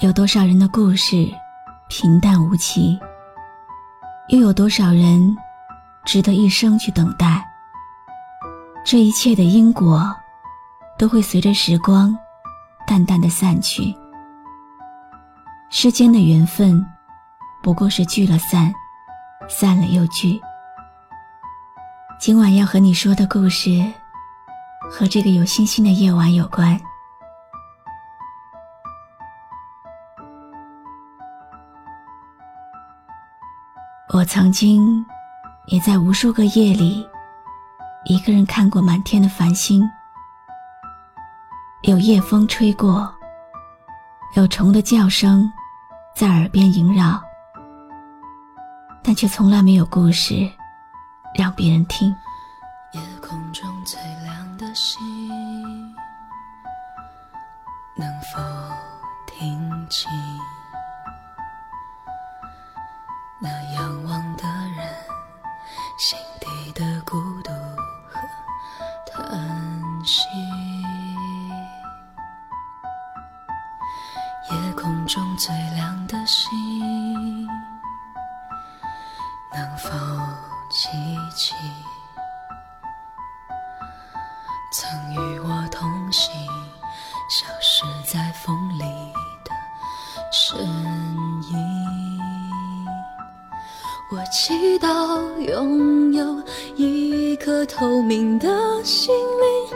有多少人的故事平淡无奇？又有多少人值得一生去等待？这一切的因果都会随着时光淡淡的散去。世间的缘分不过是聚了散，散了又聚。今晚要和你说的故事。和这个有星星的夜晚有关。我曾经也在无数个夜里，一个人看过满天的繁星，有夜风吹过，有虫的叫声在耳边萦绕，但却从来没有故事让别人听。夜空中最亮的星，能否听清息？夜空中最亮的星，能否记起？曾与我同行，消失在风里的身影。我祈祷拥有一颗透明的心灵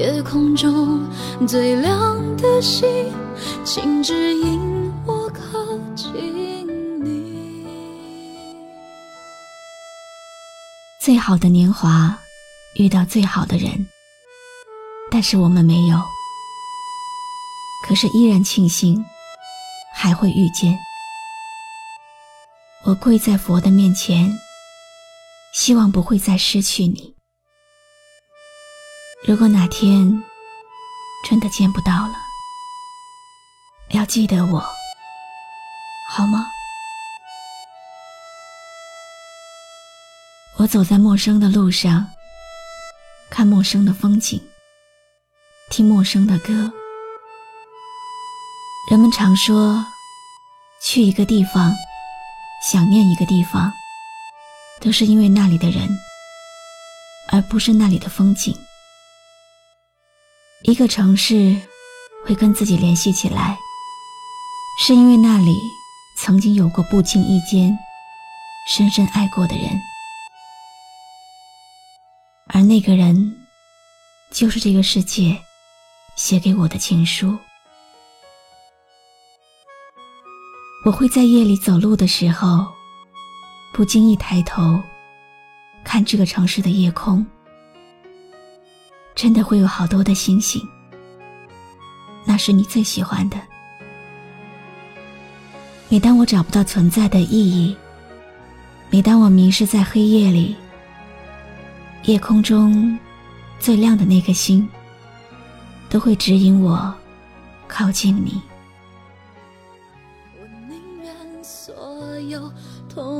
夜空中最亮的星，请指引我靠近你。最好的年华，遇到最好的人，但是我们没有。可是依然庆幸，还会遇见。我跪在佛的面前，希望不会再失去你。如果哪天真的见不到了，要记得我，好吗？我走在陌生的路上，看陌生的风景，听陌生的歌。人们常说，去一个地方，想念一个地方，都是因为那里的人，而不是那里的风景。一个城市会跟自己联系起来，是因为那里曾经有过不经意间深深爱过的人，而那个人，就是这个世界写给我的情书。我会在夜里走路的时候，不经意抬头，看这个城市的夜空，真的会有好多的星星。那是你最喜欢的。每当我找不到存在的意义，每当我迷失在黑夜里，夜空中最亮的那颗星，都会指引我靠近你。我宁愿所有痛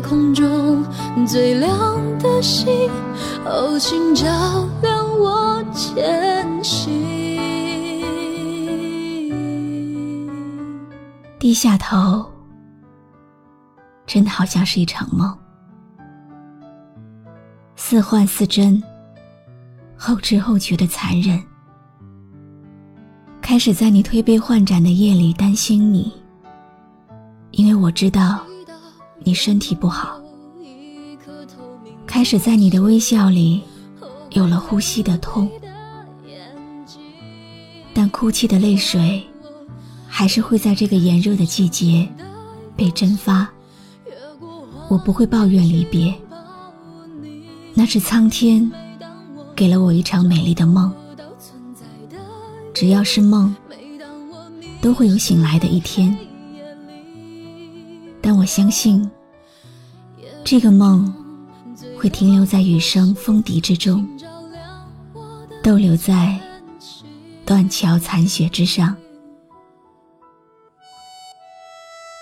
夜空中最亮的星，哦，请照亮我前行。低下头，真的好像是一场梦，似幻似真，后知后觉的残忍。开始在你推杯换盏的夜里担心你，因为我知道你身体不好。开始在你的微笑里有了呼吸的痛，但哭泣的泪水。还是会在这个炎热的季节被蒸发。我不会抱怨离别，那是苍天给了我一场美丽的梦。只要是梦，都会有醒来的一天。但我相信，这个梦会停留在雨声风笛之中，逗留在断桥残雪之上。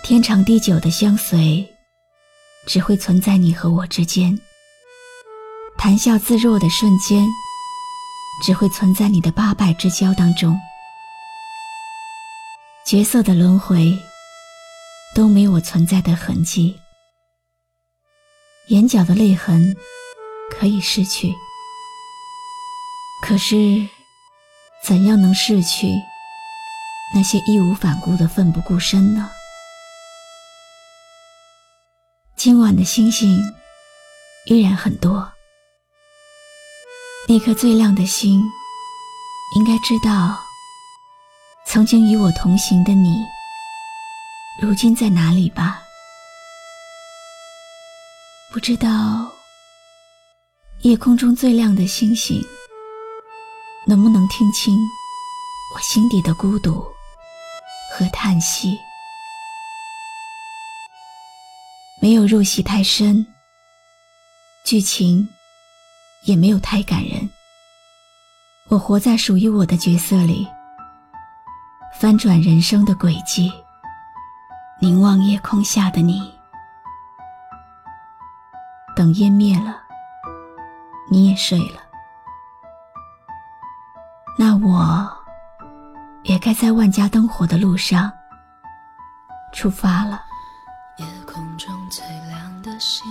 天长地久的相随，只会存在你和我之间；谈笑自若的瞬间，只会存在你的八拜之交当中。角色的轮回，都没有我存在的痕迹。眼角的泪痕可以逝去，可是怎样能逝去那些义无反顾的奋不顾身呢？今晚的星星依然很多，那颗最亮的星，应该知道，曾经与我同行的你，如今在哪里吧？不知道，夜空中最亮的星星，能不能听清我心底的孤独和叹息？没有入戏太深，剧情也没有太感人。我活在属于我的角色里，翻转人生的轨迹，凝望夜空下的你。等烟灭了，你也睡了，那我也该在万家灯火的路上出发了。夜空中最亮的星，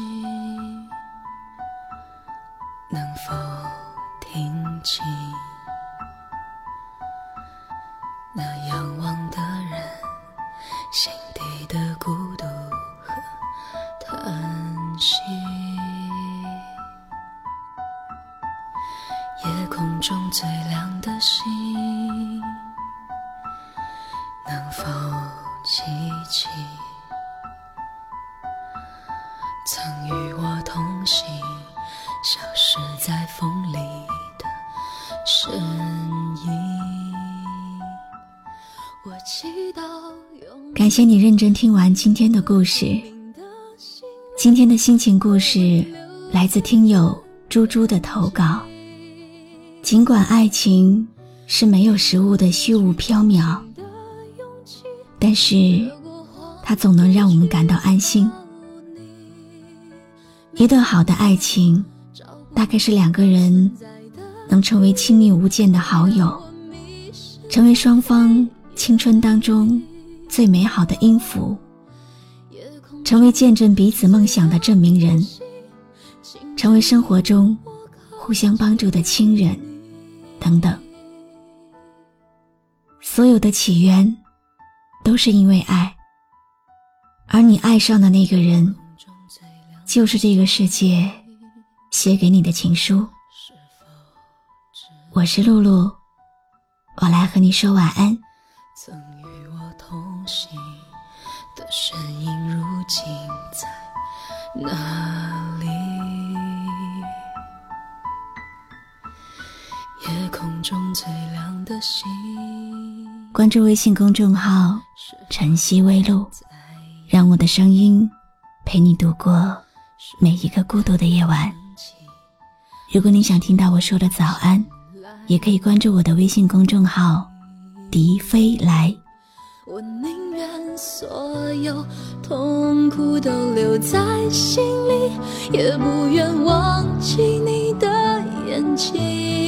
最亮的星，能否记起？曾与我同行，消失在风里的身影。我祈祷感谢你认真听完今天的故事。今天的心情故事来自听友猪猪的投稿。尽管爱情是没有实物的虚无缥缈，但是它总能让我们感到安心。一段好的爱情，大概是两个人能成为亲密无间的好友，成为双方青春当中最美好的音符，成为见证彼此梦想的证明人，成为生活中互相帮助的亲人，等等。所有的起源都是因为爱，而你爱上的那个人。就是这个世界写给你的情书。我是露露，我来和你说晚安。曾与我同行的身影，如今在。哪最亮的星。关注微信公众号“晨曦微露”，让我的声音陪你度过每一个孤独的夜晚。如果你想听到我说的早安，也可以关注我的微信公众号“笛飞来”。我宁愿所有痛苦都留在心里，也不愿忘记你的眼睛。